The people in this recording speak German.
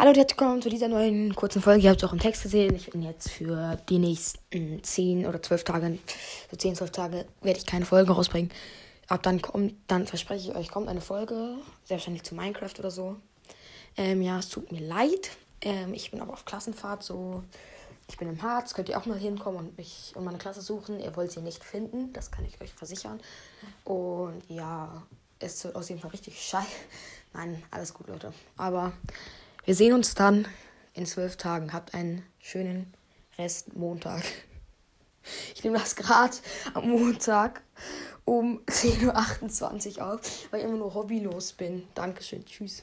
Hallo und herzlich willkommen zu dieser neuen kurzen Folge. Ihr habt es auch im Text gesehen. Ich bin jetzt für die nächsten 10 oder 12 Tage, so 10, 12 Tage, werde ich keine Folge rausbringen. Ab dann kommt, dann verspreche ich euch, kommt eine Folge, sehr wahrscheinlich zu Minecraft oder so. Ähm, ja, es tut mir leid. Ähm, ich bin aber auf Klassenfahrt, so. Ich bin im Harz, könnt ihr auch mal hinkommen und mich und meine Klasse suchen. Ihr wollt sie nicht finden, das kann ich euch versichern. Und ja, es wird aus jeden Fall richtig scheiße. Nein, alles gut, Leute. Aber wir sehen uns dann in zwölf Tagen. Habt einen schönen Rest Montag. Ich nehme das gerade am Montag um 10.28 Uhr auf, weil ich immer nur hobbylos bin. Dankeschön. Tschüss.